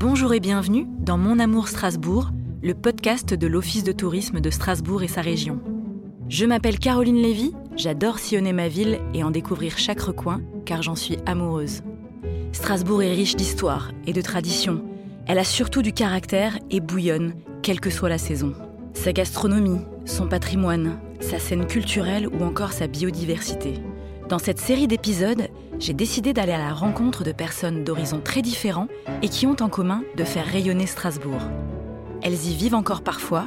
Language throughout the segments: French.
Bonjour et bienvenue dans Mon Amour Strasbourg, le podcast de l'Office de tourisme de Strasbourg et sa région. Je m'appelle Caroline Lévy, j'adore sillonner ma ville et en découvrir chaque recoin, car j'en suis amoureuse. Strasbourg est riche d'histoire et de traditions. Elle a surtout du caractère et bouillonne, quelle que soit la saison. Sa gastronomie, son patrimoine, sa scène culturelle ou encore sa biodiversité. Dans cette série d'épisodes, j'ai décidé d'aller à la rencontre de personnes d'horizons très différents et qui ont en commun de faire rayonner Strasbourg. Elles y vivent encore parfois,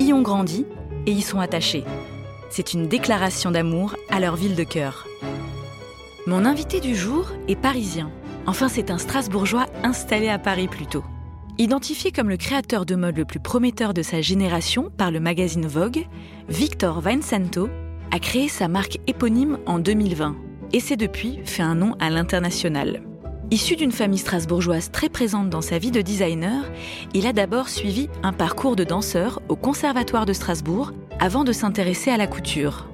y ont grandi et y sont attachées. C'est une déclaration d'amour à leur ville de cœur. Mon invité du jour est parisien. Enfin, c'est un Strasbourgeois installé à Paris plutôt. Identifié comme le créateur de mode le plus prometteur de sa génération par le magazine Vogue, Victor Vincento a créé sa marque éponyme en 2020 et s'est depuis fait un nom à l'international. Issu d'une famille strasbourgeoise très présente dans sa vie de designer, il a d'abord suivi un parcours de danseur au Conservatoire de Strasbourg avant de s'intéresser à la couture.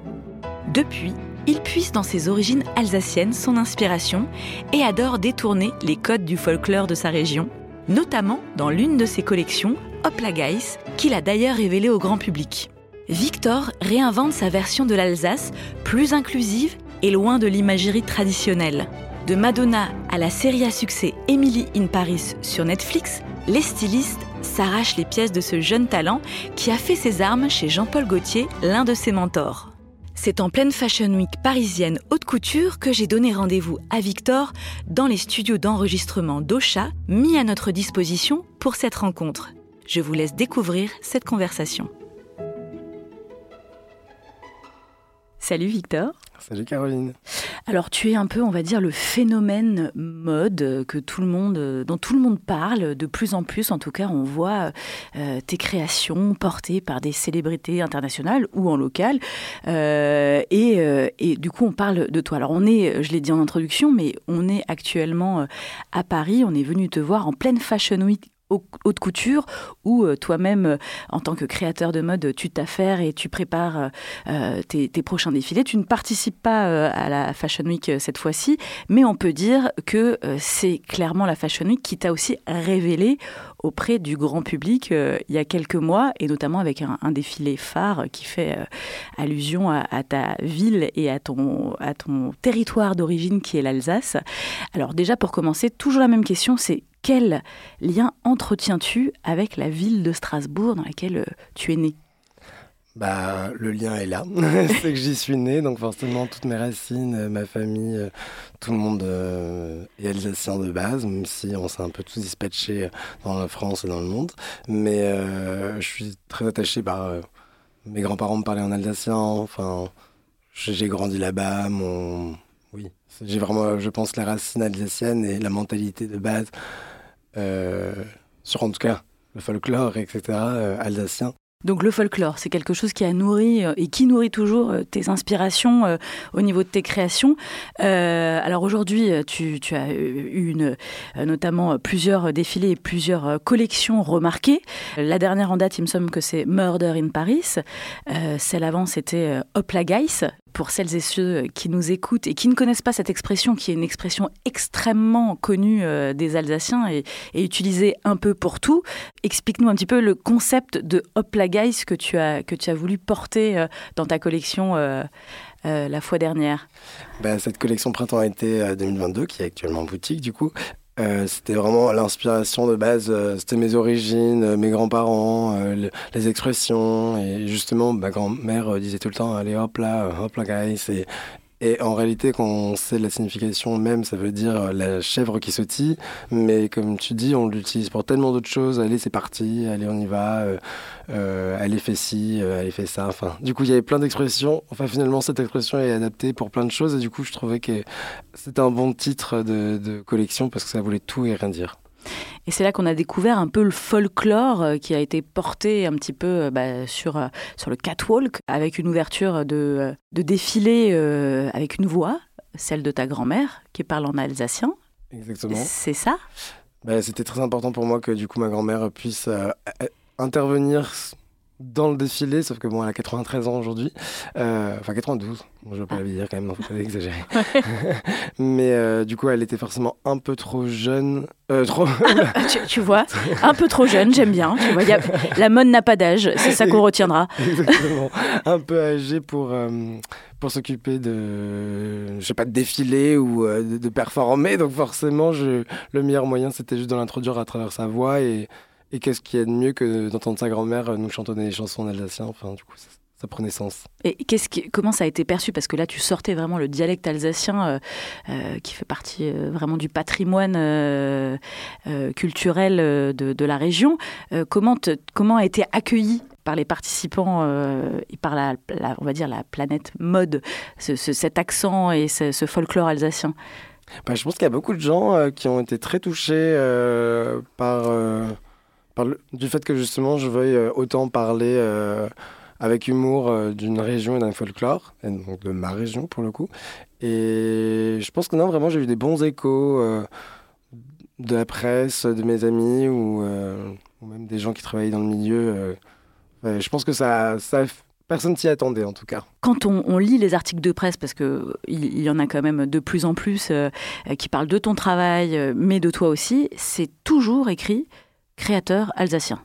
Depuis, il puise dans ses origines alsaciennes son inspiration et adore détourner les codes du folklore de sa région, notamment dans l'une de ses collections, Hopla Guys, qu'il a d'ailleurs révélée au grand public. Victor réinvente sa version de l'Alsace, plus inclusive et loin de l'imagerie traditionnelle. De Madonna à la série à succès Emily in Paris sur Netflix, les stylistes s'arrachent les pièces de ce jeune talent qui a fait ses armes chez Jean-Paul Gaultier, l'un de ses mentors. C'est en pleine Fashion Week parisienne haute couture que j'ai donné rendez-vous à Victor dans les studios d'enregistrement d'Ocha mis à notre disposition pour cette rencontre. Je vous laisse découvrir cette conversation. Salut Victor. Salut Caroline. Alors tu es un peu, on va dire, le phénomène mode que tout le monde, dont tout le monde parle de plus en plus. En tout cas, on voit euh, tes créations portées par des célébrités internationales ou en local. Euh, et, euh, et, du coup, on parle de toi. Alors on est, je l'ai dit en introduction, mais on est actuellement à Paris. On est venu te voir en pleine Fashion Week haute couture où euh, toi-même, euh, en tant que créateur de mode, tu t'affaires et tu prépares euh, tes, prochains défilés. Tu ne participes pas à la Fashion Week cette fois-ci, mais on peut dire que c'est clairement la Fashion Week qui t'a aussi révélé auprès du grand public il y a quelques mois, et notamment avec un, défilé phare qui fait allusion à, à, ta ville et à ton, à ton territoire d'origine qui est l'Alsace. Alors déjà, pour commencer, toujours la même question, c'est quel lien entretiens-tu avec la ville de Strasbourg dans laquelle euh, tu es né? Bah, le lien est là. c'est que j'y suis né, donc forcément toutes mes racines, euh, ma famille, euh, tout le monde est alsacien de base, même si on s'est un peu tous dispatchés dans la France et dans le monde. Mais je suis très attaché par mes grands-parents me parlaient en alsacien. Enfin, j'ai grandi là-bas. Mon oui, j'ai vraiment, je pense, la racine alsacienne et la mentalité de base sur en tout cas le folklore, etc., euh, alsacien. Donc le folklore, c'est quelque chose qui a nourri euh, et qui nourrit toujours tes inspirations au niveau de tes créations. alors aujourd'hui, tu, as eu notamment plusieurs défilés et plusieurs collections remarquées. La dernière en date, il me semble que c'est Murder in Paris. celle avant, c'était Hopla Guys pour celles et ceux qui nous écoutent et qui ne connaissent pas cette expression, qui est une expression extrêmement connue euh, des Alsaciens et, utilisée un peu pour tout, explique-nous un petit peu le concept de Hoplageist que tu as, que tu as voulu porter euh, dans ta collection euh, la fois dernière. Bah, cette collection printemps-été 2022, qui est actuellement en boutique du coup, euh, c'était vraiment l'inspiration de base, euh, c'était mes origines, euh, mes grands-parents, les expressions. Et justement, ma grand-mère disait tout le temps Allez hop là, hop là, guys. Et en réalité, quand on sait la signification même, ça veut dire la chèvre qui sautille. Mais comme tu dis, on l'utilise pour tellement d'autres choses. Allez, c'est parti. Allez, on y va. Euh, euh, allez, fais ci. Euh, allez, fais ça. Enfin, du coup, il y avait plein d'expressions. Enfin, finalement, cette expression est adaptée pour plein de choses. Et du coup, je trouvais que c'était un bon titre de, de collection parce que ça voulait tout et rien dire. Et c'est là qu'on a découvert un peu le folklore euh, qui a été porté un petit peu euh, bah, sur, euh, sur le catwalk, avec une ouverture de, de défilé avec une voix, celle de ta grand-mère, qui parle en alsacien. Exactement. C'est ça? Bah, C'était très important pour moi que du coup ma grand-mère puisse intervenir dans le défilé, sauf que bon, elle a 93 ans aujourd'hui. Euh, enfin, 92. Bon, je vais pas la dire quand même, non, faut pas exagérer. Mais euh, du coup, elle était forcément un peu trop jeune. Euh, trop... tu, tu, vois, un peu trop jeune, j'aime bien. Tu vois, a... La mode n'a pas d'âge, c'est ça qu'on retiendra. Exactement. Un peu âgée pour, pour s'occuper de, je sais pas, de défiler ou de, de, performer. Donc forcément, je... le meilleur moyen, c'était juste de l'introduire à travers sa voix et et qu'est-ce qu'il y a de mieux que d'entendre sa grand-mère nous chantonner des chansons en alsacien Enfin, du coup, ça, ça prenait sens. Et qu'est-ce qui, comment ça a été perçu? Parce que là, tu sortais vraiment le dialecte alsacien euh, euh, qui fait partie euh, vraiment du patrimoine euh, euh culturel de, de, la région. Euh, comment, te, comment a été accueilli par les participants et par la, la, on va dire la planète mode, ce, ce, cet accent et ce, ce folklore alsacien? Bah, Je pense qu'il y a beaucoup de gens qui ont été très touchés par du fait que justement je veuille euh, autant parler euh, avec humour euh, d'une région et d'un folklore, et donc de ma région pour le coup. Et je pense que non, vraiment, j'ai eu des bons échos de la presse, de mes amis ou, même des gens qui travaillent dans le milieu. je pense que ça, ça Personne s'y attendait en tout cas. Quand on, lit les articles de presse, parce qu'il il y en a quand même de plus en plus qui parlent de ton travail, mais de toi aussi, c'est toujours écrit créateur alsacien.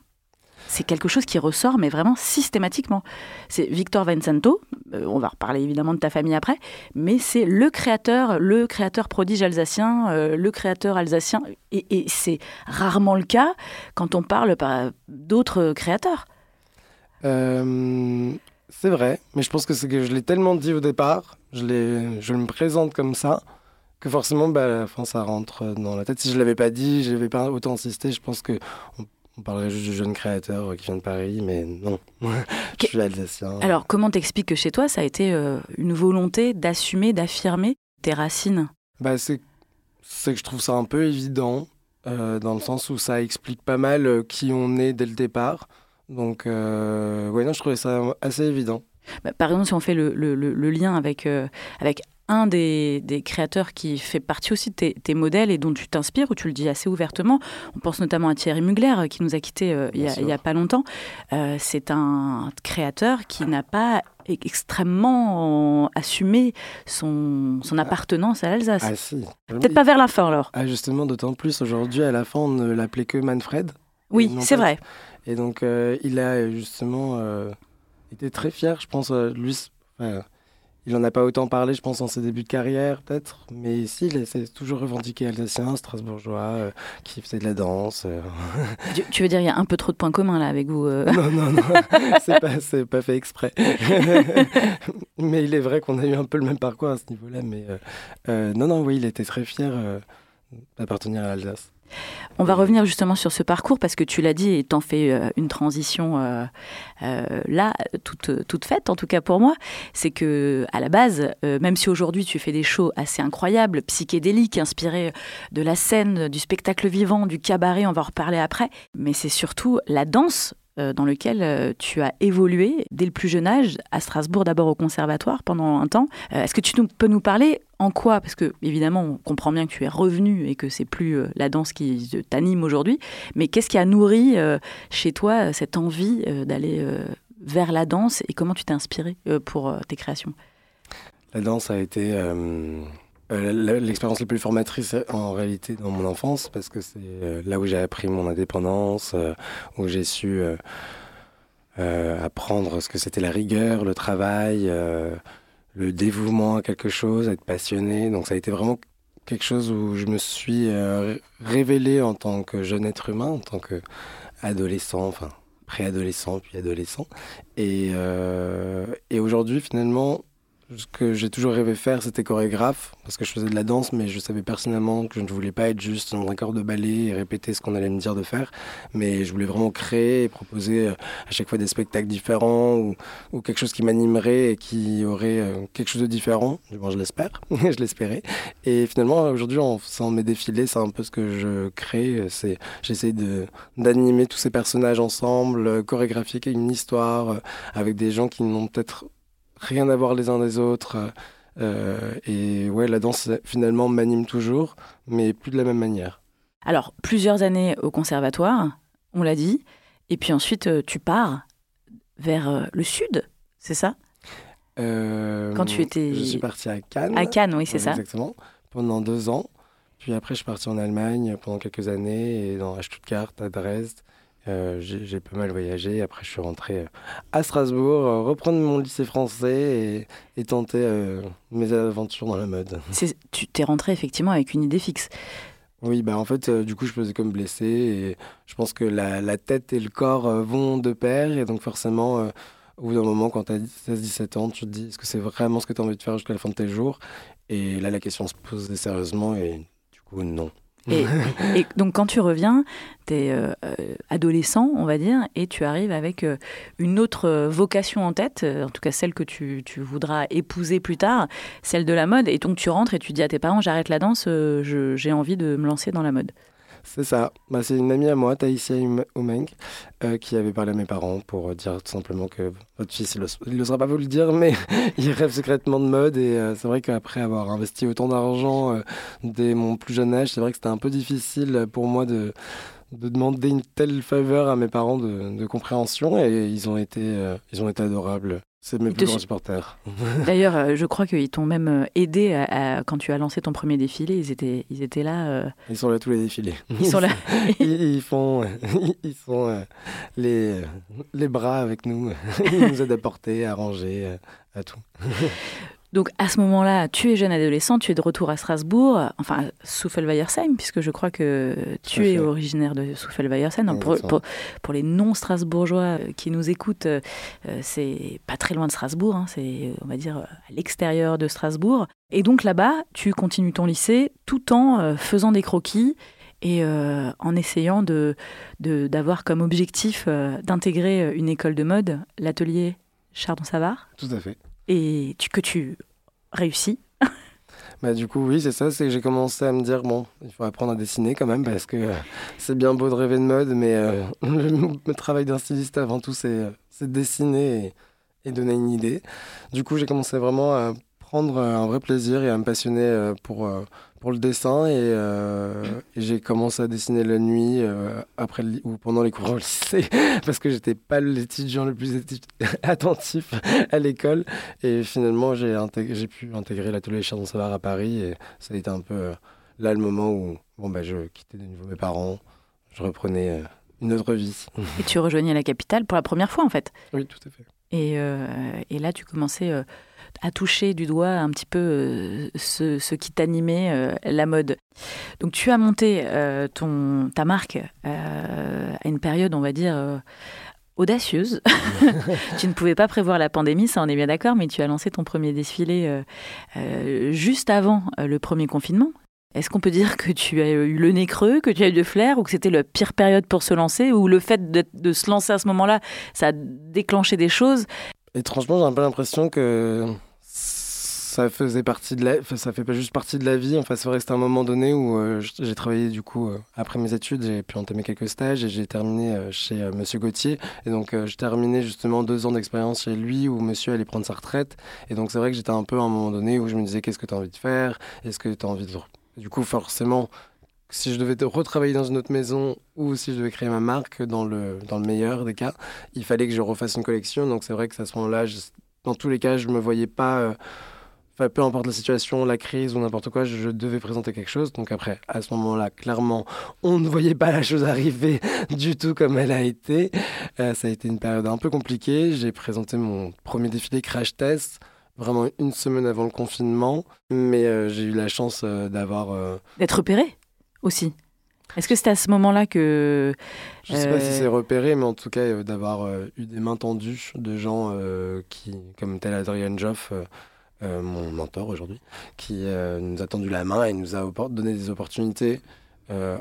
C'est quelque chose qui ressort, mais vraiment systématiquement. C'est Victor Vincento, euh, on va reparler évidemment de ta famille après, mais c'est le créateur, le créateur prodige alsacien, euh, le créateur alsacien, et, c'est rarement le cas quand on parle d'autres créateurs. Euh, c'est vrai, mais je pense que que je l'ai tellement dit au départ, je, je me présente comme ça, que forcément, bah, la fin, ça rentre dans la tête. Si je l'avais pas dit, je n'avais pas autant insisté, je pense que on, on parlerait juste du jeune créateur qui vient de Paris, mais non, je suis alsacien. Alors, comment t'expliques que chez toi, ça a été euh, une volonté d'assumer, d'affirmer tes racines? Bah, C'est que je trouve ça un peu évident, euh, dans le sens où ça explique pas mal euh, qui on est dès le départ. Donc, euh, ouais, non, je trouvais ça assez évident. Bah, par exemple, si on fait le, le, le lien avec, euh, avec un des, des, créateurs qui fait partie aussi de tes, tes modèles et dont tu t'inspires, où tu le dis assez ouvertement. On pense notamment à Thierry Mugler, euh, qui nous a quittés euh, il n'y a, a, pas longtemps. Euh, c'est un créateur qui n'a pas extrêmement assumé son, son appartenance à l'Alsace. Ah, si. Peut-être pas vers la fin alors. Ah, justement, d'autant plus aujourd'hui, à la fin, on ne l'appelait que Manfred. Oui, c'est vrai. Et donc, euh, il a justement été très fier, je pense, lui. Il n'en a pas autant parlé, je pense, en ses débuts de carrière, peut-être. Mais ici, il s'est toujours revendiqué alsacien, strasbourgeois, euh, qui faisait de la danse. Euh. Tu, tu, veux dire, il y a un peu trop de points communs là avec vous euh... Non, non, non, c'est pas, pas fait exprès. mais il est vrai qu'on a eu un peu le même parcours à ce niveau-là. Mais non, non, oui, il était très fier d'appartenir à l'Alsace. On va revenir justement sur ce parcours parce que tu l'as dit et t'en fais euh, une transition euh, euh, là, toute, toute faite en tout cas pour moi. C'est que à la base, même si aujourd'hui tu fais des shows assez incroyables, psychédéliques, inspirés de la scène, du spectacle vivant, du cabaret, on va en reparler après, mais c'est surtout la danse dans lequel euh, tu as évolué dès le plus jeune âge, à Strasbourg d'abord au conservatoire pendant un temps. Euh, est-ce que tu peux nous parler en quoi? Parce que évidemment, on comprend bien que tu es revenu et que c'est plus la danse qui t'anime aujourd'hui, mais qu'est-ce qui a nourri chez toi cette envie d'aller vers la danse et comment tu t'es inspiré pour tes créations? La danse a été euh, l'expérience la plus formatrice en réalité dans mon enfance parce que c'est euh, là où j'ai appris mon indépendance, euh, où j'ai su apprendre ce que c'était la rigueur, le travail, le dévouement à quelque chose, être passionné. Donc ça a été vraiment quelque chose où je me suis révélé en tant que jeune être humain, en tant que adolescent, enfin préadolescent puis adolescent. Et aujourd'hui finalement ce que j'ai toujours rêvé faire, c'était chorégraphe, parce que je faisais de la danse, mais je savais personnellement que je ne voulais pas être juste dans un corps de ballet et répéter ce qu'on allait me dire de faire, mais je voulais vraiment créer et proposer euh, à chaque fois des spectacles différents ou, quelque chose qui m'animerait et qui aurait euh, quelque chose de différent. Bon, je l'espère, je l'espérais. Et finalement, aujourd'hui, en faisant mes défilés, c'est un peu ce que je crée. C'est, j'essaie de, d'animer tous ces personnages ensemble, chorégraphier une histoire avec des gens qui n'ont peut-être rien à voir les uns des autres. Euh, et ouais, la danse finalement m'anime toujours, mais plus de la même manière. Alors, plusieurs années au conservatoire, on l'a dit, et puis ensuite euh, tu pars vers le sud, c'est ça? Quand tu étais... Je suis parti à Cannes. À Cannes, oui, c'est ça. Exactement, pendant deux ans. Puis après, je suis parti en Allemagne pendant quelques années, et dans, à Stuttgart, à Dresde. Euh, j'ai pas mal voyagé. Après, je suis rentré euh, à Strasbourg, euh, reprendre mon lycée français et, et tenter mes aventures dans la mode. Tu t'es rentré effectivement avec une idée fixe. Oui, bah en fait, du coup, je faisais comme blessé et je pense que la, la tête et le corps vont de pair et donc forcément, au bout d'un moment, quand tu as 16-17 ans, tu te dis est-ce que c'est vraiment ce que tu as envie de faire jusqu'à la fin de tes jours? Et là, la question se pose sérieusement et du coup, non. Et, donc quand tu reviens, tu es euh, euh, adolescent, on va dire, et tu arrives avec euh, une autre vocation en tête, en tout cas celle que tu, tu, voudras épouser plus tard, celle de la mode. Et donc tu rentres et tu dis à tes parents, j'arrête la danse, j'ai envie de me lancer dans la mode. C'est ça. Bah, c'est une amie à moi, Taïsia Omeng, euh, qui avait parlé à mes parents pour dire tout simplement que votre fils, il n'osera pas vous le dire, mais il rêve secrètement de mode. Et euh, c'est vrai qu'après avoir investi autant d'argent euh, dès mon plus jeune âge, c'est vrai que c'était un peu difficile pour moi de, de demander une telle faveur à mes parents de, de compréhension. Et ils ont été, ils ont été adorables. C'est mes plus grands supporters. D'ailleurs, euh, je crois qu'ils t'ont même euh, aidé à, quand tu as lancé ton premier défilé. Ils étaient, ils étaient là. Euh, ils sont là tous les défilés. Ils sont là. ils, font, ils sont les, les bras avec nous. Ils nous aident à porter, à ranger, à tout. Donc à ce moment-là, tu es jeune adolescent, tu es de retour à Strasbourg, enfin Souffel-Weiersheim, puisque je crois que tu es originaire de Souffel-Weiersheim. Pour, pour, les non-strasbourgeois euh, qui nous écoutent, euh, euh, c'est pas très loin de Strasbourg, hein, c'est on va dire à l'extérieur de Strasbourg. Et donc là-bas, tu continues ton lycée tout en faisant des croquis et en essayant de d'avoir comme objectif d'intégrer une école de mode, l'atelier Chardon-Savard. Tout à fait et que tu réussis. Bah, du coup, oui, c'est ça. C'est que j'ai commencé à me dire bon, il faut apprendre à dessiner quand même parce que euh, c'est bien beau de rêver de mode, mais euh, le, travail d'un styliste avant tout, c'est euh, dessiner et, et, donner une idée. Du coup, j'ai commencé vraiment à prendre un vrai plaisir et à me passionner pour, pour le dessin euh, et, j'ai commencé à dessiner la nuit euh, après ou pendant les cours au lycée parce que j'étais pas l'étudiant le plus attentif à l'école. Et finalement j'ai j'ai pu intégrer l'atelier Chardon Savoir à Paris et ça a été un peu euh, là le moment où bon bah je quittais de nouveau mes parents je reprenais une autre vie. Et tu rejoignais la capitale pour la première fois en fait. Oui tout à fait. Et, et là tu commençais à toucher du doigt un petit peu euh, ce, qui t'animait, euh, la mode. Donc tu as monté euh, ton, ta marque à une période, on va dire, audacieuse. tu ne pouvais pas prévoir la pandémie, ça on est bien d'accord, mais tu as lancé ton premier défilé juste avant le premier confinement. Est-ce qu'on peut dire que tu as eu le nez creux, que tu as eu de flair, ou que c'était la pire période pour se lancer, ou le fait de, de se lancer à ce moment-là, ça a déclenché des choses? Étrangement, j'ai un peu l'impression que ça faisait partie de la, ça fait pas juste partie de la vie. Enfin, c'est vrai que c'était un moment donné où euh, j'ai travaillé du coup euh, après mes études, j'ai pu entamer quelques stages et j'ai terminé euh, chez Monsieur Gauthier. Et donc j'ai terminé justement deux ans d'expérience chez lui où Monsieur allait prendre sa retraite. Et donc c'est vrai que j'étais un peu à un moment donné où je me disais qu'est-ce que tu as envie de faire, est-ce que tu as envie de, du coup forcément si je devais retravailler dans une autre maison ou si je devais créer ma marque, dans le, dans le meilleur des cas, il fallait que je refasse une collection. Donc c'est vrai que à ce moment-là, dans tous les cas, je ne me voyais pas, euh, peu importe la situation, la crise ou n'importe quoi, je, devais présenter quelque chose. Donc après, à ce moment-là, clairement, on ne voyait pas la chose arriver du tout comme elle a été. Euh, ça a été une période un peu compliquée. J'ai présenté mon premier défilé Crash Test vraiment une semaine avant le confinement, mais euh, j'ai eu la chance d'avoir... D'être repéré? Aussi. Est-ce que c'est à ce moment-là que... Je ne sais pas si euh, c'est repéré, mais en tout cas, euh, d'avoir euh, eu des mains tendues de gens qui, comme tel Adrian Joff, mon mentor aujourd'hui, qui nous a tendu la main et nous a donné des opportunités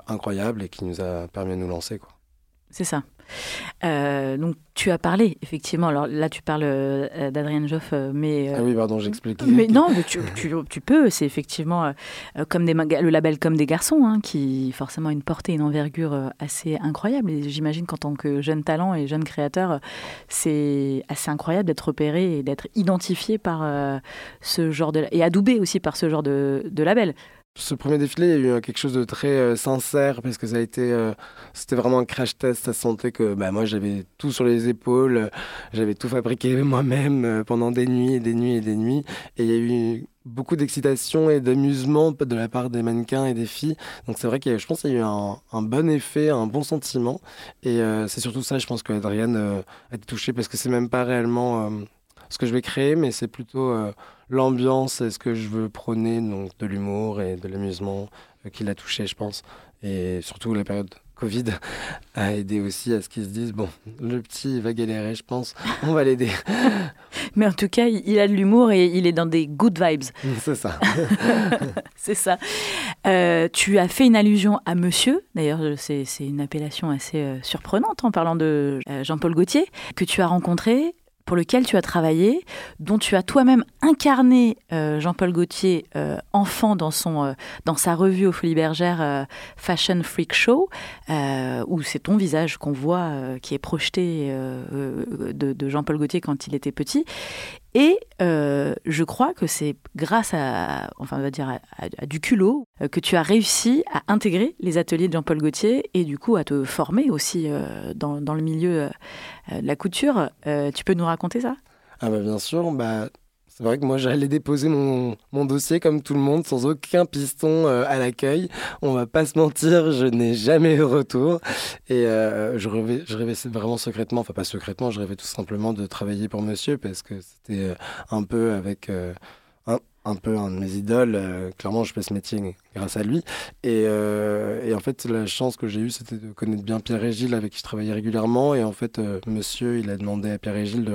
incroyables et qui nous a permis de nous lancer. Quoi. C'est ça. Euh, donc tu as parlé effectivement. Alors là tu parles euh, d'Adrienne Joff, euh, mais ah oui pardon j'explique. Mais non, mais tu, tu, peux. C'est effectivement comme des le label comme des garçons, hein, qui forcément a une portée, une envergure assez incroyable. Et j'imagine qu'en tant que jeune talent et jeune créateur, c'est assez incroyable d'être repéré et d'être identifié par ce genre de et adoubé aussi par ce genre de, de label. Ce premier défilé, a eu quelque chose de très sincère parce que ça a été, c'était vraiment un crash test. Ça se sentait que bah, moi j'avais tout sur les épaules, j'avais tout fabriqué moi-même pendant des nuits et des nuits et des nuits. Et il y a eu beaucoup d'excitation et d'amusement de la part des mannequins et des filles. Donc c'est vrai que je pense qu'il y a eu un, bon effet, un bon sentiment. Et euh, c'est surtout ça, je pense que Adrienne euh, a été touchée parce que c'est même pas réellement euh, ce que je vais créer, mais c'est plutôt l'ambiance et ce que je veux prôner, donc de l'humour et de l'amusement qui l'a touché, je pense. Et surtout la période Covid a aidé aussi à ce qu'ils se disent bon, le petit va galérer, je pense, on va l'aider. Mais en tout cas, il a de l'humour et il est dans des good vibes. C'est ça. c'est ça. Euh, tu as fait une allusion à Monsieur, d'ailleurs, c'est une appellation assez euh, surprenante en parlant de euh, Jean-Paul Gaultier, que tu as rencontré pour lequel tu as travaillé, dont tu as toi-même incarné euh, Jean-Paul Gaultier, euh, enfant dans, son, euh, dans sa revue aux Folies Bergères Fashion Freak Show, où c'est ton visage qu'on voit qui est projeté de, de Jean-Paul Gaultier quand il était petit. Et euh, je crois que c'est grâce à, enfin, on va dire à, du culot euh, que tu as réussi à intégrer les ateliers de Jean-Paul Gaultier et du coup à te former aussi euh, dans, dans, le milieu de la couture. tu peux nous raconter ça? Ah bah bien sûr, bah, c'est vrai que moi, j'allais déposer mon, dossier comme tout le monde, sans aucun piston euh, à l'accueil. On va pas se mentir, je n'ai jamais eu retour. Et euh, je, rêvais, je rêvais vraiment secrètement, enfin pas secrètement, je rêvais tout simplement de travailler pour monsieur, parce que c'était euh, un peu avec... Un, peu un de mes idoles. clairement, je fais ce métier grâce à lui. Et, en fait, la chance que j'ai eue, c'était de connaître bien Pierre Gilles, avec qui je travaillais régulièrement. Et en fait, monsieur, il a demandé à Pierre Gilles de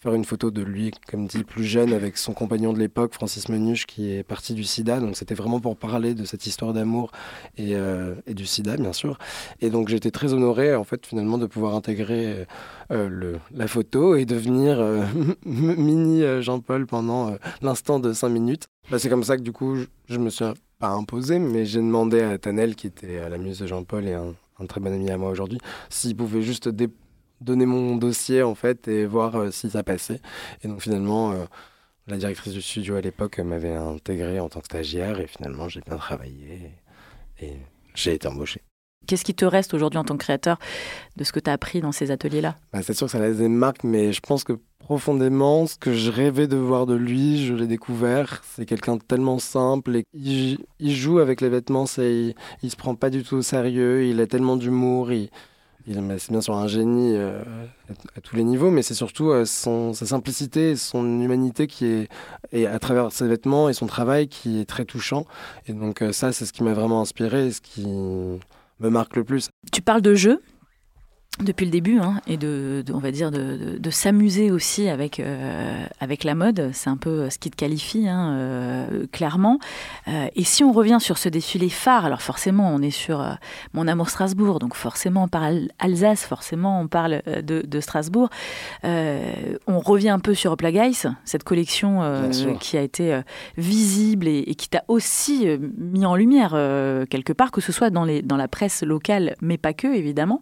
faire une photo de lui, comme dit, plus jeune, avec son compagnon de l'époque, Francis Menuche, qui est parti du sida. Donc c'était vraiment pour parler de cette histoire d'amour et, euh, du sida, bien sûr. Et donc j'étais très honoré, en fait, finalement, de pouvoir intégrer euh, le, la photo et devenir euh, mini Jean-Paul pendant l'instant de 5 minutes. Bah, c'est comme ça que, du coup, je, me suis pas imposé, mais j'ai demandé à Tanel, qui était la muse de Jean-Paul et un, un, très bon ami à moi aujourd'hui, s'il pouvait juste déposer donner mon dossier en fait et voir euh, si ça passait. Et donc finalement, euh, la directrice du studio à l'époque m'avait intégré en tant que stagiaire et finalement j'ai bien travaillé et, j'ai été embauché. Qu'est-ce qui te reste aujourd'hui en tant que créateur de ce que tu as appris dans ces ateliers-là? Bah, C'est sûr que ça laisse des marques, mais je pense que profondément, ce que je rêvais de voir de lui, je l'ai découvert. C'est quelqu'un de tellement simple et il, joue avec les vêtements, il, il se prend pas du tout au sérieux, il a tellement d'humour, il, c'est bien sûr un génie euh, à, tous les niveaux, mais c'est surtout euh, sa simplicité, son humanité qui est, et à travers ses vêtements et son travail qui est très touchant. Et donc euh, ça, c'est ce qui m'a vraiment inspiré et ce qui me marque le plus. Tu parles de jeu depuis le début hein, et de, on va dire de, de, s'amuser aussi avec euh, avec la mode c'est un peu ce qui te qualifie hein, euh, clairement. Euh, et si on revient sur ce défilé phare alors forcément on est sur mon amour Strasbourg donc forcément on parle Alsace forcément on parle de, Strasbourg. On revient un peu sur Plagueis cette collection qui a été visible et, et qui t'a aussi mis en lumière quelque part que ce soit dans les dans la presse locale mais pas que évidemment.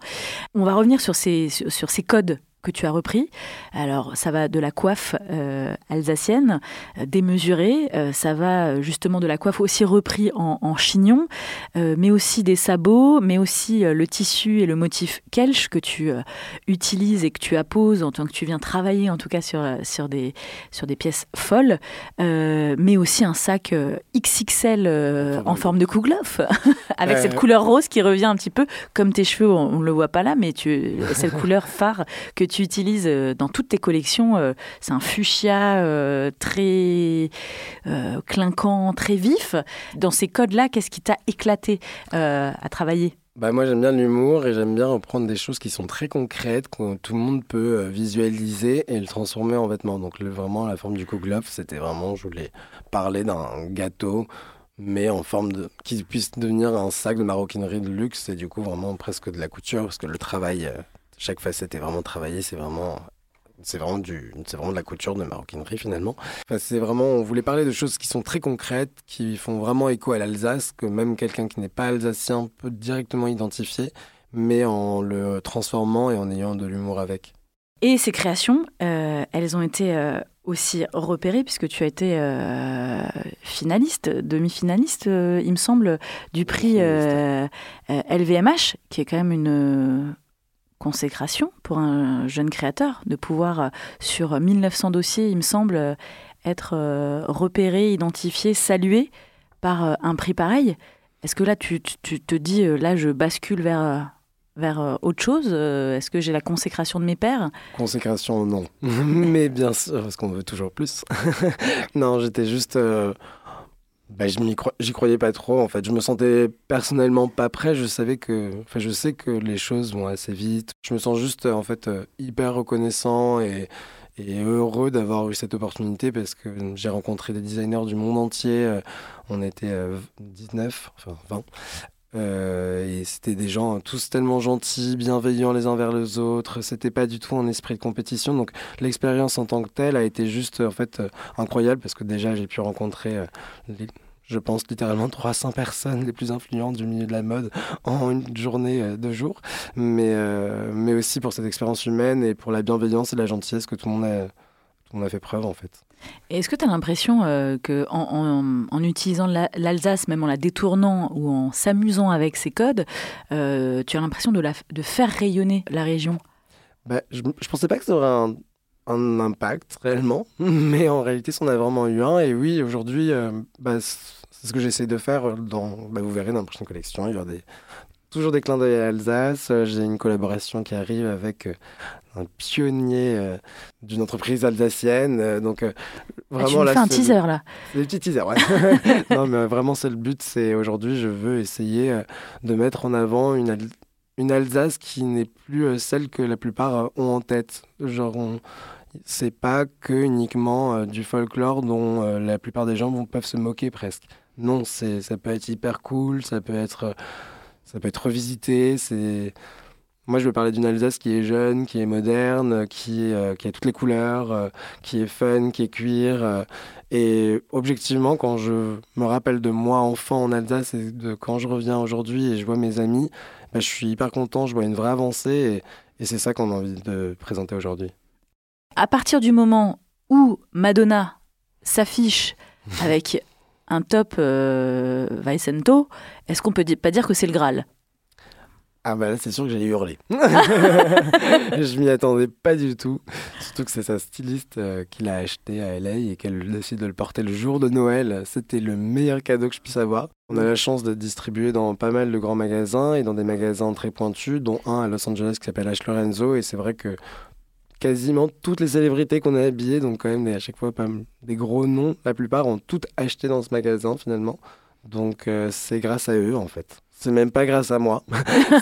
On va revenir sur ces, sur ces codes que tu as repris. Alors, ça va de la coiffe euh, alsacienne, euh, démesurée, euh, ça va justement de la coiffe aussi repris en, chignon, mais aussi des sabots, mais aussi le tissu et le motif kelch que tu utilises et que tu apposes en tant que tu viens travailler en tout cas sur, sur, des, sur des pièces folles, mais aussi un sac XXL en forme de kouglof, avec cette couleur rose qui revient un petit peu comme tes cheveux, on ne le voit pas là, mais tu, cette couleur phare que tu utilises euh, dans toutes tes collections. Euh, c'est un fuchsia euh, très clinquant, très vif. Dans ces codes-là, qu'est-ce qui t'a éclaté à travailler? Bah moi j'aime bien l'humour et j'aime bien reprendre des choses qui sont très concrètes, que tout le monde peut visualiser et le transformer en vêtements. Donc vraiment la forme du kouglof, c'était vraiment, je voulais parler d'un gâteau, mais en forme de... qui puisse devenir un sac de maroquinerie de luxe et du coup vraiment presque de la couture, parce que le travail chaque facette est vraiment travaillée, c'est vraiment c'est vraiment du c'est vraiment de la couture de maroquinerie finalement. C'est vraiment on voulait parler de choses qui sont très concrètes qui font vraiment écho à l'Alsace que même quelqu'un qui n'est pas alsacien peut directement identifier mais en le transformant et en ayant de l'humour avec. Et ces créations, euh, elles ont été euh, aussi repéré puisque tu as été euh, finaliste, demi-finaliste, il me semble, du prix LVMH, qui est quand même une consécration pour un jeune créateur de pouvoir, sur 1900 dossiers, il me semble, être repéré, identifié, salué par un prix pareil. Est-ce que là, tu, te dis, là, je bascule vers vers euh, autre chose euh, Est-ce que j'ai la consécration de mes pères Consécration, non. Mais bien sûr, parce qu'on veut toujours plus. non, j'étais juste... Euh, bah, j'y croyais pas trop, en fait. Je me sentais personnellement pas prêt. Je savais que... Enfin, je sais que les choses vont assez vite. Je me sens juste, en fait, hyper reconnaissant et, et heureux d'avoir eu cette opportunité parce que j'ai rencontré des designers du monde entier. On était 19, enfin 20. Euh, et c'était des gens tous tellement gentils, bienveillants les uns vers les autres. C'était pas du tout un esprit de compétition. Donc l'expérience en tant que telle a été juste en fait euh, incroyable parce que déjà j'ai pu rencontrer, euh, je pense littéralement 300 personnes les plus influentes du milieu de la mode en une journée de jour. Mais, mais aussi pour cette expérience humaine et pour la bienveillance et la gentillesse que tout le monde a, tout le monde a fait preuve en fait. Est-ce que tu as l'impression euh, qu'en en, utilisant l'Alsace, même en la détournant ou en s'amusant avec ses codes, euh, tu as l'impression de, faire rayonner la région? Bah, Je ne pensais pas que ça aurait un, un, impact réellement, mais en réalité, ça en a vraiment eu un. Et oui, aujourd'hui, euh, bah, c'est ce que j'essaie de faire. Dans, bah, vous verrez dans la prochaine collection, il y aura des, toujours des clins d'œil à Alsace. J'ai une collaboration qui arrive avec un pionnier euh, d'une entreprise alsacienne. Euh, donc, euh, vraiment, ah, tu me là, fais un teaser, là. Des petits teasers, ouais. non, mais vraiment, c'est le but. C'est aujourd'hui, je veux essayer de mettre en avant une, une Alsace qui n'est plus celle que la plupart ont en tête. Genre, on... c'est pas que uniquement du folklore dont la plupart des gens vont, peuvent se moquer presque. Non, c'est, ça peut être hyper cool, ça peut être, ça peut être revisité, c'est moi, je veux parler d'une Alsace qui est jeune, qui est moderne, qui, euh, a toutes les couleurs, euh, qui est fun, qui est cuir. Euh, et objectivement, quand je me rappelle de moi enfant en Alsace et de quand je reviens aujourd'hui et je vois mes amis, bah, je suis hyper content, je vois une vraie avancée et c'est ça qu'on a envie de présenter aujourd'hui. À partir du moment où Madonna s'affiche avec un top Vicento, est-ce qu'on peut pas dire que c'est le Graal? Ah bah là, c'est sûr que j'allais hurler. je m'y attendais pas du tout. Surtout que c'est sa styliste euh, qui l'a acheté à LA et qu'elle décide de le porter le jour de Noël. C'était le meilleur cadeau que je puisse avoir. On a la chance de distribuer dans pas mal de grands magasins et dans des magasins très pointus, dont un à Los Angeles qui s'appelle H. Lorenzo. Et c'est vrai que quasiment toutes les célébrités qu'on a habillées, donc quand même à chaque fois pas des gros noms, la plupart ont toutes acheté dans ce magasin finalement. Donc euh, c'est grâce à eux en fait. C'est même pas grâce à moi.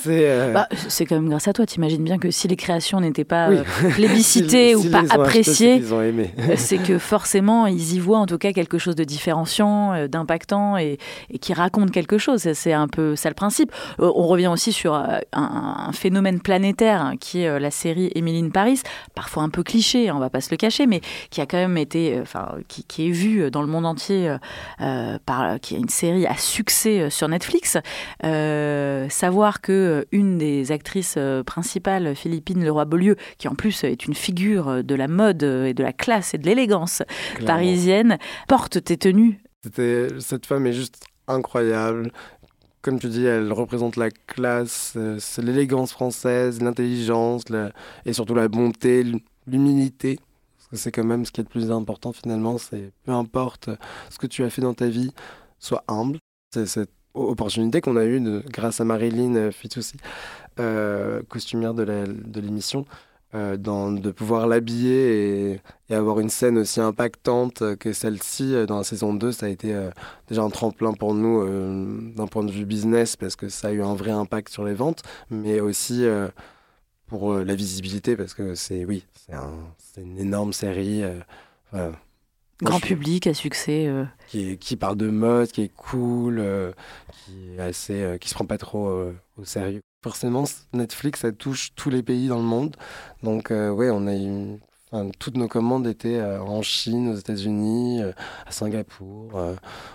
Euh, bah, c'est quand même grâce à toi. T'imagines bien que si les créations n'étaient pas euh, plébiscitées ou pas appréciées, euh, c'est que forcément ils y voient en tout cas quelque chose de différenciant, d'impactant et, qui raconte quelque chose. C'est un peu ça le principe. on revient aussi sur un, phénomène planétaire hein, qui est la série Émilie Paris, parfois un peu cliché, on va pas se le cacher, mais qui a quand même été, enfin, qui, qui, est vue dans le monde entier par, qui est une série à succès sur Netflix. Euh, savoir que euh, une des actrices euh, principales, Philippine Leroy-Beaulieu, qui en plus est une figure de la mode et de la classe et de l'élégance parisienne, porte tes tenues. Cette femme est juste incroyable. Comme tu dis, elle représente la classe, c'est l'élégance française, l'intelligence et surtout la bonté, l'humilité. Parce que c'est quand même ce qui est le plus important finalement, c'est peu importe ce que tu as fait dans ta vie, sois humble. C'est opportunité qu'on a eue grâce à Marilyn Fitoussi, euh, costumière de l'émission, euh, de pouvoir l'habiller et, avoir une scène aussi impactante que celle-ci euh, dans la saison 2. Ça a été euh, déjà un tremplin pour nous d'un point de vue business parce que ça a eu un vrai impact sur les ventes, mais aussi pour la visibilité parce que c'est oui, c'est une énorme série. Grand public à succès. Euh. Qui, qui, parle de mode, qui est cool, euh, qui est assez, euh, qui se prend pas trop au sérieux. Forcément, Netflix, ça touche tous les pays dans le monde. Donc, ouais, on a eu, toutes nos commandes étaient en Chine, aux États-Unis, à Singapour,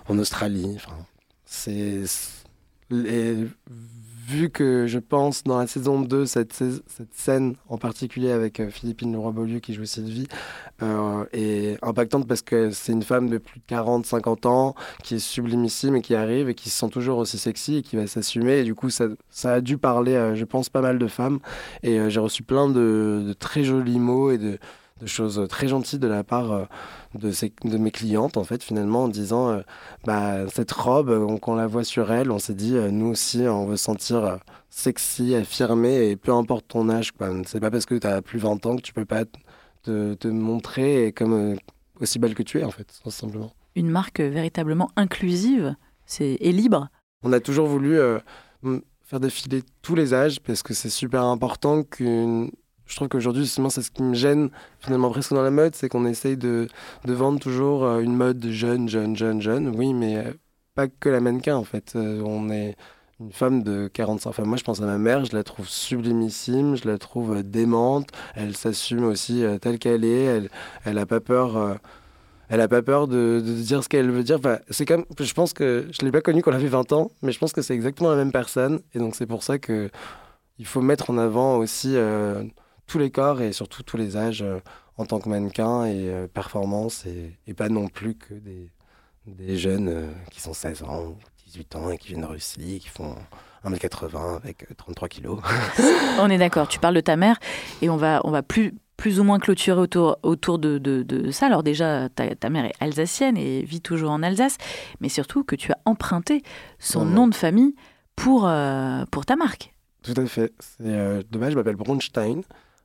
en Australie. Enfin, c'est vu que je pense dans la saison 2, cette, cette scène en particulier avec euh, Philippine Leroy-Beaulieu qui joue Sylvie euh, est impactante parce que c'est une femme de plus de 40, 50 ans qui est sublimissime et qui arrive et qui se sent toujours aussi sexy et qui va s'assumer. Et du coup, ça, ça a dû parler, euh, je pense, pas mal de femmes. Et euh, j'ai reçu plein de, très jolis mots et de, de choses très gentilles de la part euh, de, ces, de mes clientes, en fait, finalement, en disant euh, bah, cette robe, on, quand on la voit sur elle, on s'est dit, euh, nous aussi, on veut sentir euh, sexy, affirmé, et peu importe ton âge, quoi. C'est pas parce que tu as plus 20 ans que tu peux pas te, te montrer et comme euh, aussi belle que tu es, en fait, tout simplement. Une marque euh, véritablement inclusive c'est, et libre. On a toujours voulu euh, faire défiler tous les âges parce que c'est super important qu'une. Je trouve qu'aujourd'hui, justement, c'est ce qui me gêne finalement presque dans la mode, c'est qu'on essaye de, de vendre toujours euh, une mode de jeune, jeune, jeune, jeune. Oui, mais euh, pas que la mannequin en fait. Euh, on est une femme de 45. Enfin, moi, je pense à ma mère, je la trouve sublimissime, je la trouve démente. Elle s'assume aussi telle qu'elle est. Elle, elle a pas peur. elle a pas peur de, de dire ce qu'elle veut dire. C'est je pense que je l'ai pas connue quand elle avait 20 ans, mais je pense que c'est exactement la même personne. Et donc c'est pour ça que il faut mettre en avant aussi tous les corps et surtout tous les âges euh, en tant que mannequin et euh, performance et, et pas non plus que des, des jeunes euh, qui sont 16 ans, ou 18 ans et qui viennent de Russie, qui font 1m80 avec euh, 33 kilos. On est d'accord, tu parles de ta mère et on va, on va plus, plus ou moins clôturer autour, autour de, de, de ça. Alors déjà, ta, ta mère est alsacienne et vit toujours en Alsace, mais surtout que tu as emprunté son nom. de famille pour, euh, pour ta marque. Tout à fait. Euh, dommage, je m'appelle Bronstein,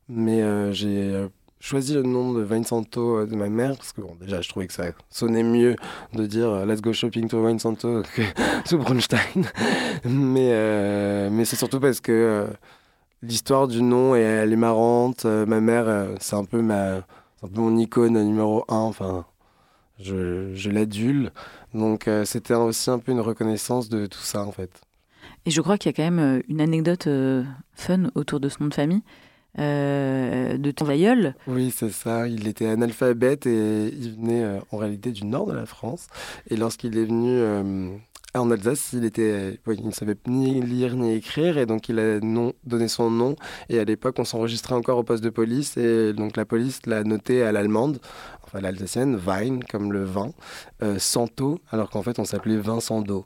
mais euh, j'ai euh, choisi le nom de Wine Santo euh, de ma mère parce que bon, déjà je trouvais que ça sonnait mieux de dire Let's go shopping to Wine Santo que to Bronstein. mais mais c'est surtout parce que l'histoire du nom et elle est marrante. Ma mère, c'est un peu ma, un peu mon icône numéro un. Enfin, je, je l'adule. Donc c'était aussi un peu une reconnaissance de tout ça en fait. Et je crois qu'il y a quand même une anecdote fun autour de ce nom de famille, euh, de ton aïeul. Oui, c'est ça. Il était analphabète et il venait euh, en réalité du nord de la France. Et lorsqu'il est venu euh, en Alsace, il était, oui, il ne savait ni lire ni écrire et donc il a non, donné son nom. Et à l'époque, on s'enregistrait encore au poste de police et donc la police l'a noté à l'allemande, enfin l'alsacienne, Wein comme le vin, Santo, alors qu'en fait on s'appelait Vincent d'eau.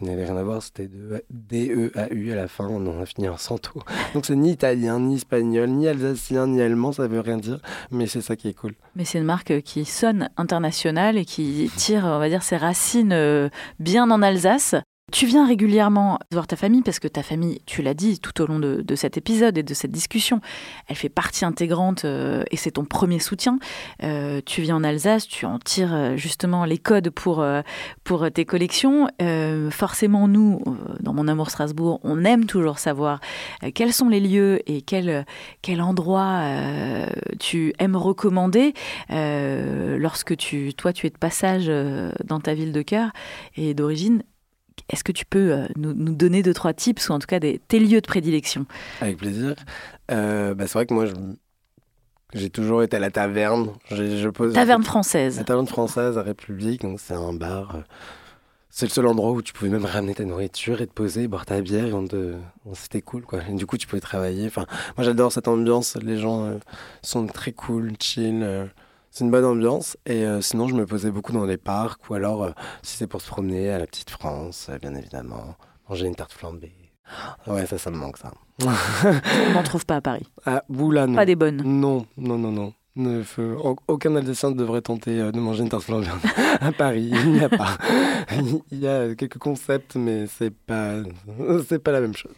Il n'avait rien à voir, c'était de D-E-A-U à la fin, on en a fini en Santo. Donc c'est ni italien, ni espagnol, ni alsacien, ni allemand, ça veut rien dire, mais c'est ça qui est cool. Mais c'est une marque qui sonne internationale et qui tire, on va dire, ses racines euh, bien en Alsace. Tu viens régulièrement voir ta famille parce que ta famille, tu l'as dit tout au long de, cet épisode et de cette discussion, elle fait partie intégrante euh, et c'est ton premier soutien. Euh, tu viens en Alsace, tu en tires euh, justement les codes pour, tes collections. Forcément, nous, dans Mon Amour Strasbourg, on aime toujours savoir quels sont les lieux et quel, endroit tu aimes recommander lorsque tu, toi, tu es de passage dans ta ville de cœur et d'origine. Est-ce que tu peux euh, nous, nous donner deux, trois tips ou en tout cas des, tes lieux de prédilection? Avec plaisir. Euh, bah, c'est vrai que moi, je- j'ai toujours été à la taverne. Je, je pose Taverne française. La taverne française à République, donc c'est un bar. euh, C'est le seul endroit où tu pouvais même ramener ta nourriture et te poser, boire ta bière. Et on te... C'était cool, quoi. Et du coup, tu pouvais travailler. Enfin, moi, j'adore cette ambiance. Les gens euh, sont très cool, chill. euh, c'est une bonne ambiance. Et euh, sinon, je me posais beaucoup dans les parcs ou alors, euh, si c'est pour se promener, à la Petite France, euh, bien évidemment. Manger une tarte flambée. Ouais, ça, ça me manque, ça. On n'en trouve pas à Paris. Ah, non. Pas des bonnes. Non, non, non, non. Ne Aucun Alsacien ne devrait tenter euh, de manger une tarte flambée à Paris. Il n'y a pas. Il y a quelques concepts, mais c'est pas, c'est pas la même chose.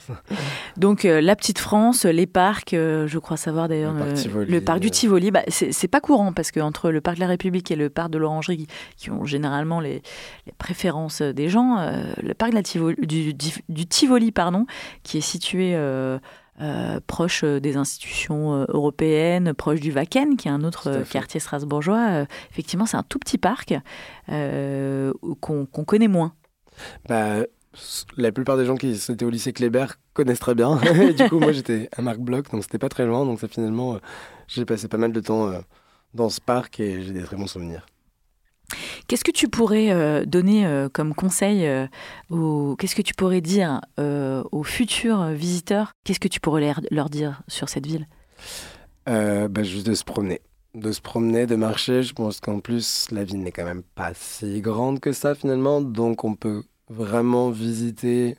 Donc euh, la petite France, les parcs, euh, je crois savoir d'ailleurs Le parc euh, Tivoli, le parc du. Tivoli, bah, c'est pas courant parce que entre le parc de la République et le parc de l'Orangerie, qui- qui ont généralement les, les préférences des gens, le parc de la Tivoli, du, du- du Tivoli, pardon, qui est situé euh, proche euh, des institutions euh, européennes, proche du Wacken, qui est un autre quartier strasbourgeois. effectivement, c'est un tout petit parc qu'on connaît moins. Bah, la plupart des gens qui étaient au lycée Kléber connaissent très bien. Du coup, moi, j'étais à Marc Bloch, donc c'était pas très loin. Donc, ça, finalement, j'ai passé pas mal de temps dans ce parc et j'ai des très bons souvenirs. Qu'est-ce que tu pourrais donner comme conseil ou qu'est-ce que tu pourrais dire aux futurs visiteurs? Qu'est-ce que tu pourrais leur, dire sur cette ville? Bah, Juste de se promener de se promener, de marcher. Je pense qu'en plus, la ville n'est quand même pas si grande que ça finalement. Donc on peut vraiment visiter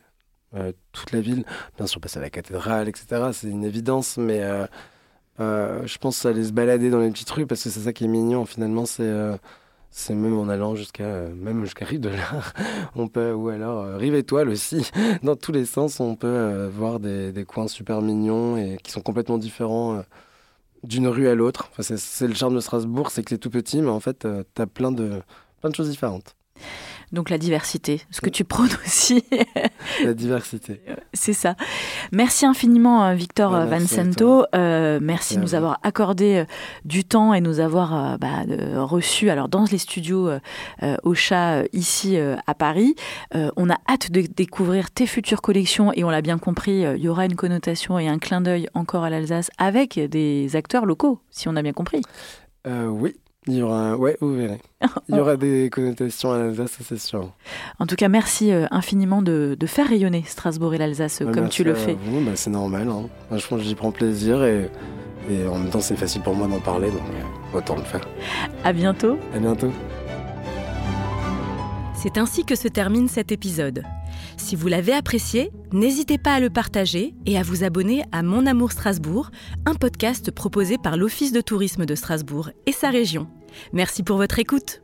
euh, toute la ville. Bien sûr, passer à la cathédrale, etc. C'est une évidence, mais euh, euh, je pense aller se balader dans les petites rues parce que c'est ça qui est mignon. Finalement, c'est c'est même en allant jusqu'à même jusqu'à Rive de l'Art, on peut ou alors Rive Étoile aussi. Dans tous les sens, on peut voir des, des, coins super mignons et qui sont complètement différents d'une rue à l'autre. Enfin, c'est le charme de Strasbourg, c'est que c'est tout petit, mais en fait, tu as plein de plein de choses différentes. Donc la diversité, ce que tu prônes aussi. la diversité. C'est ça. Merci infiniment euh, Victor bah, Vincento. Euh, merci de nous avoir accordé euh, du temps et nous avoir bah, reçus alors dans les studios au chat ici à Paris. on a hâte de découvrir tes futures collections et on l'a bien compris, il y aura une connotation et un clin d'œil encore à l'Alsace avec des acteurs locaux, si on a bien compris. oui, il y aura, ouais, vous verrez. Il y aura des connotations à l'Alsace, c'est sûr. En tout cas, merci euh, infiniment de, de faire rayonner Strasbourg et l'Alsace euh, comme tu le fais. Bah, c'est normal. Hein. Je pense que j'y prends plaisir et, et, en même temps, c'est facile pour moi d'en parler, donc euh, autant le faire. À bientôt. À bientôt. C'est ainsi que se termine cet épisode. Si vous l'avez apprécié, n'hésitez pas à le partager et à vous abonner à Mon Amour Strasbourg, un podcast proposé par l'Office de tourisme de Strasbourg et sa région. Merci pour votre écoute.